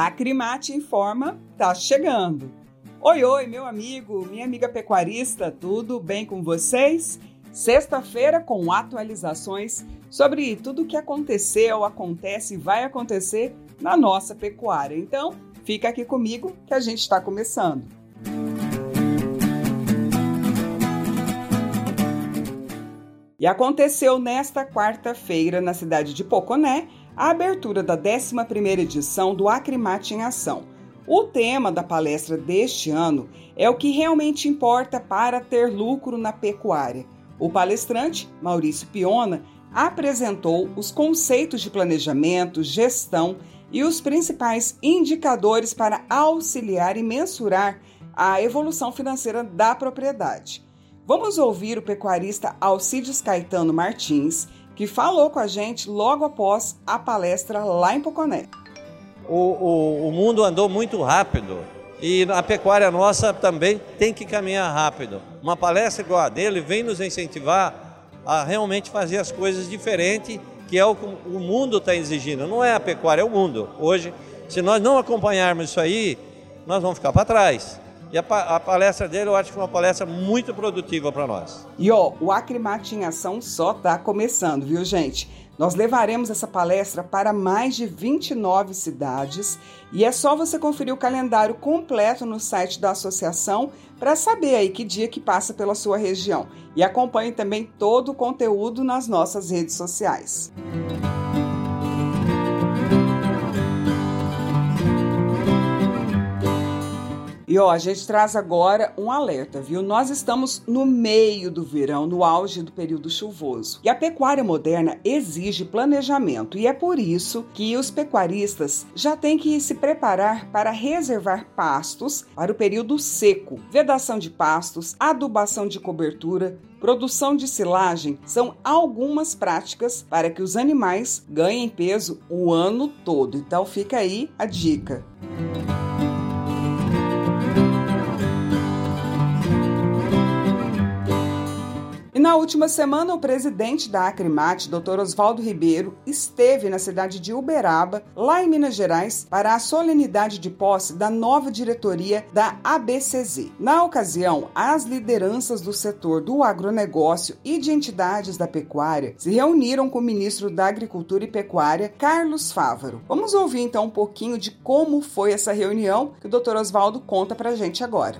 A Acrimate informa, tá chegando. Oi, oi, meu amigo, minha amiga pecuarista, tudo bem com vocês? Sexta-feira com atualizações sobre tudo o que aconteceu, acontece e vai acontecer na nossa pecuária. Então, fica aqui comigo que a gente está começando. E aconteceu nesta quarta-feira, na cidade de Poconé, a abertura da 11ª edição do Acrimate em Ação. O tema da palestra deste ano é o que realmente importa para ter lucro na pecuária. O palestrante, Maurício Piona, apresentou os conceitos de planejamento, gestão e os principais indicadores para auxiliar e mensurar a evolução financeira da propriedade. Vamos ouvir o pecuarista Alcides Caetano Martins, que falou com a gente logo após a palestra lá em Poconé. O, o, o mundo andou muito rápido e a pecuária nossa também tem que caminhar rápido. Uma palestra igual a dele vem nos incentivar a realmente fazer as coisas diferentes, que é o que o mundo está exigindo. Não é a pecuária, é o mundo. Hoje, se nós não acompanharmos isso aí, nós vamos ficar para trás. E a, a, palestra dele eu acho que foi uma palestra muito produtiva para nós. E ó, o Acrimate em Ação só está começando, viu, gente? Nós levaremos essa palestra para mais de 29 cidades e é só você conferir o calendário completo no site da associação para saber aí que dia que passa pela sua região. E acompanhe também todo o conteúdo nas nossas redes sociais. Música E ó, a gente traz agora um alerta, viu? Nós estamos no meio do verão, no auge do período chuvoso. E a pecuária moderna exige planejamento, e é por isso que os pecuaristas já têm que se preparar para reservar pastos para o período seco. Vedação de pastos, adubação de cobertura, produção de silagem são algumas práticas para que os animais ganhem peso o ano todo. Então fica aí a dica. Na última semana, o presidente da Acrimate, Dr. Oswaldo Ribeiro, esteve na cidade de Uberaba, lá em Minas Gerais, para a solenidade de posse da nova diretoria da ABCZ. Na ocasião, as lideranças do setor do agronegócio e de entidades da pecuária se reuniram com o ministro da Agricultura e Pecuária, Carlos Fávaro. Vamos ouvir então um pouquinho de como foi essa reunião que o Dr. Oswaldo conta pra gente agora.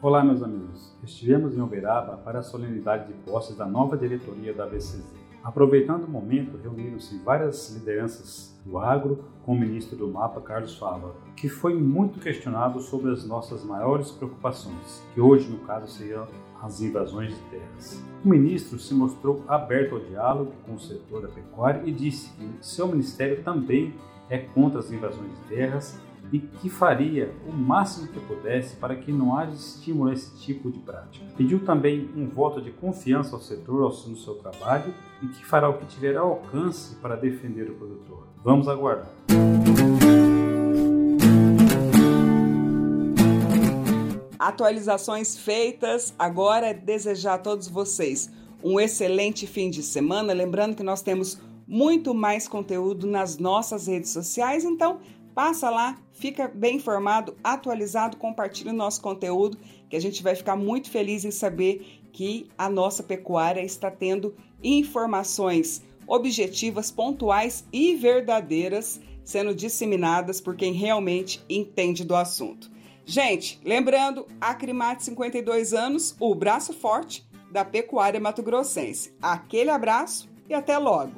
Olá, meus amigos. Estivemos em Uberaba para a solenidade de posses da nova diretoria da BCZ. Aproveitando o momento, reuniram-se várias lideranças do agro com o ministro do MAPA, Carlos Fava, que foi muito questionado sobre as nossas maiores preocupações, que hoje, no caso, seriam as invasões de terras. O ministro se mostrou aberto ao diálogo com o setor da pecuária e disse que seu ministério também é contra as invasões de terras e que faria o máximo que pudesse para que não haja estímulo a esse tipo de prática. Pediu também um voto de confiança ao setor no seu trabalho e que fará o que tiver ao alcance para defender o produtor. Vamos aguardar. Atualizações feitas. Agora é desejar a todos vocês um excelente fim de semana. Lembrando que nós temos muito mais conteúdo nas nossas redes sociais, então Passa lá, fica bem informado, atualizado, compartilha o nosso conteúdo, que a gente vai ficar muito feliz em saber que a nossa pecuária está tendo informações objetivas, pontuais e verdadeiras sendo disseminadas por quem realmente entende do assunto. Gente, lembrando, Acrimate 52 anos, o braço forte da pecuária mato-grossense. Aquele abraço e até logo!